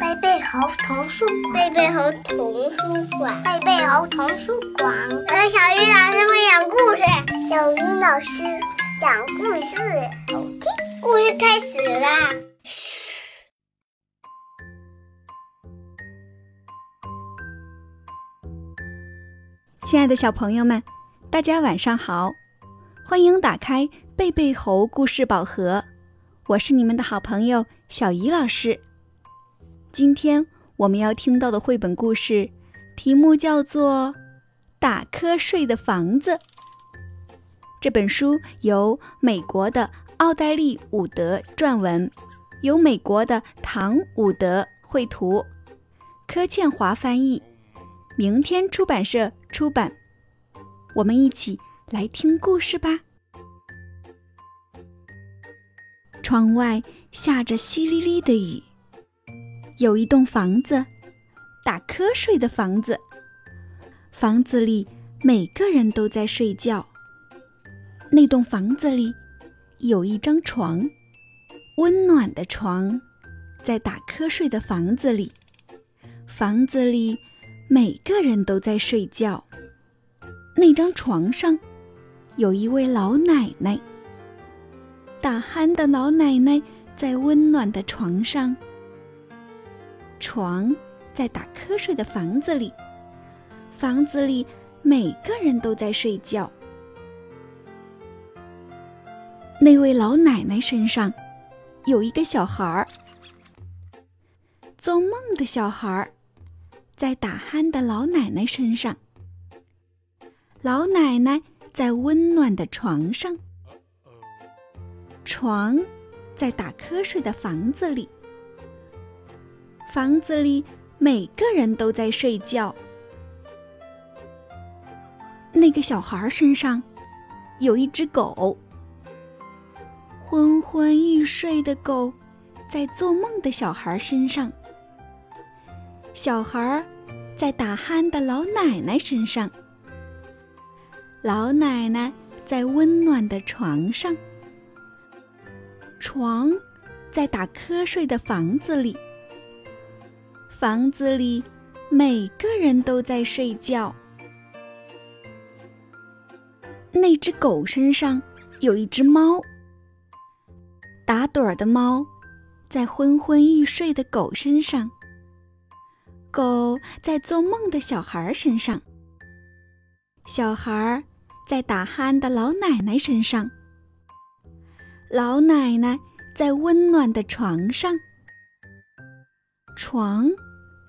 贝贝猴童书贝贝猴童书馆，贝贝猴童书馆，呃，小鱼老师会讲故事，小鱼老师讲故事，好听。故事开始啦！亲爱的小朋友们，大家晚上好，欢迎打开贝贝猴故事宝盒，我是你们的好朋友小鱼老师。今天我们要听到的绘本故事，题目叫做《打瞌睡的房子》。这本书由美国的奥黛丽·伍德撰文，由美国的唐·伍德绘图，柯倩华翻译，明天出版社出版。我们一起来听故事吧。窗外下着淅沥沥的雨。有一栋房子，打瞌睡的房子。房子里每个人都在睡觉。那栋房子里有一张床，温暖的床，在打瞌睡的房子里。房子里每个人都在睡觉。那张床上有一位老奶奶。打鼾的老奶奶在温暖的床上。床在打瞌睡的房子里，房子里每个人都在睡觉。那位老奶奶身上有一个小孩儿，做梦的小孩儿，在打鼾的老奶奶身上。老奶奶在温暖的床上，床在打瞌睡的房子里。房子里每个人都在睡觉。那个小孩身上有一只狗，昏昏欲睡的狗在做梦的小孩身上。小孩在打鼾的老奶奶身上。老奶奶在温暖的床上。床在打瞌睡的房子里。房子里每个人都在睡觉。那只狗身上有一只猫，打盹儿的猫在昏昏欲睡的狗身上。狗在做梦的小孩身上。小孩在打鼾的老奶奶身上。老奶奶在温暖的床上。床。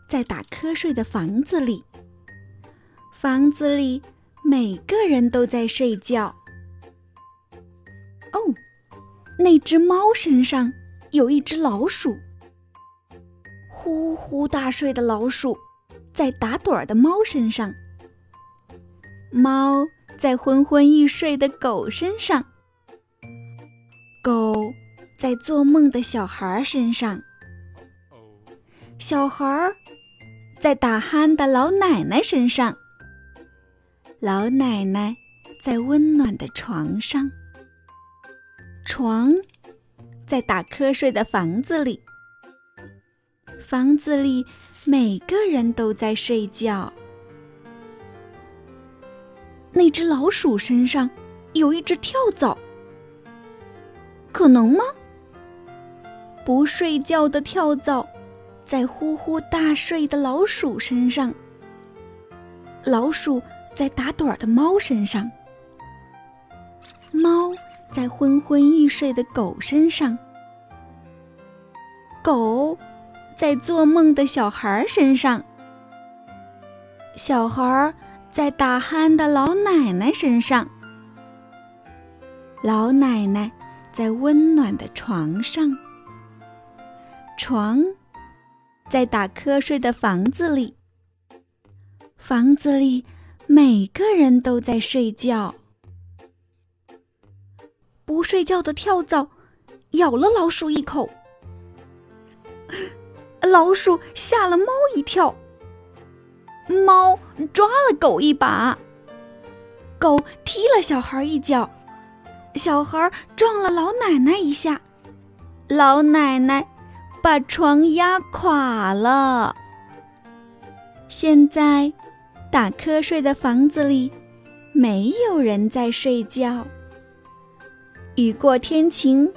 在打瞌睡的房子里，房子里每个人都在睡觉。哦，那只猫身上有一只老鼠，呼呼大睡的老鼠在打盹儿的猫身上。猫在昏昏欲睡的狗身上，狗在做梦的小孩身上，小孩。在打鼾的老奶奶身上，老奶奶在温暖的床上，床在打瞌睡的房子里，房子里每个人都在睡觉。那只老鼠身上有一只跳蚤，可能吗？不睡觉的跳蚤。在呼呼大睡的老鼠身上，老鼠在打盹儿的猫身上，猫在昏昏欲睡的狗身上，狗在做梦的小孩身上，小孩在打鼾的老奶奶身上，老奶奶在温暖的床上，床。在打瞌睡的房子里，房子里每个人都在睡觉。不睡觉的跳蚤咬了老鼠一口，老鼠吓了猫一跳，猫抓了狗一把，狗踢了小孩一脚，小孩撞了老奶奶一下，老奶奶把床压垮了。现在，打瞌睡的房子里没有人在睡觉。雨过天晴，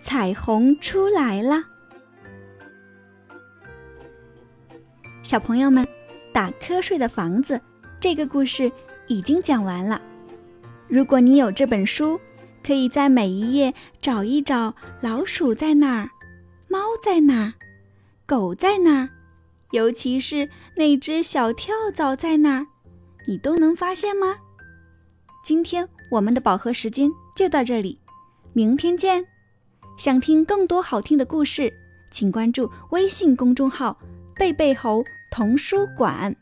彩虹出来了。小朋友们，打瞌睡的房子这个故事已经讲完了。如果你有这本书，可以在每一页找一找老鼠在哪儿，猫在哪儿，狗在哪儿，尤其是那只小跳蚤在哪儿，你都能发现吗？今天我们的饱和时间就到这里，明天见。想听更多好听的故事，请关注微信公众号“贝贝猴童书馆”。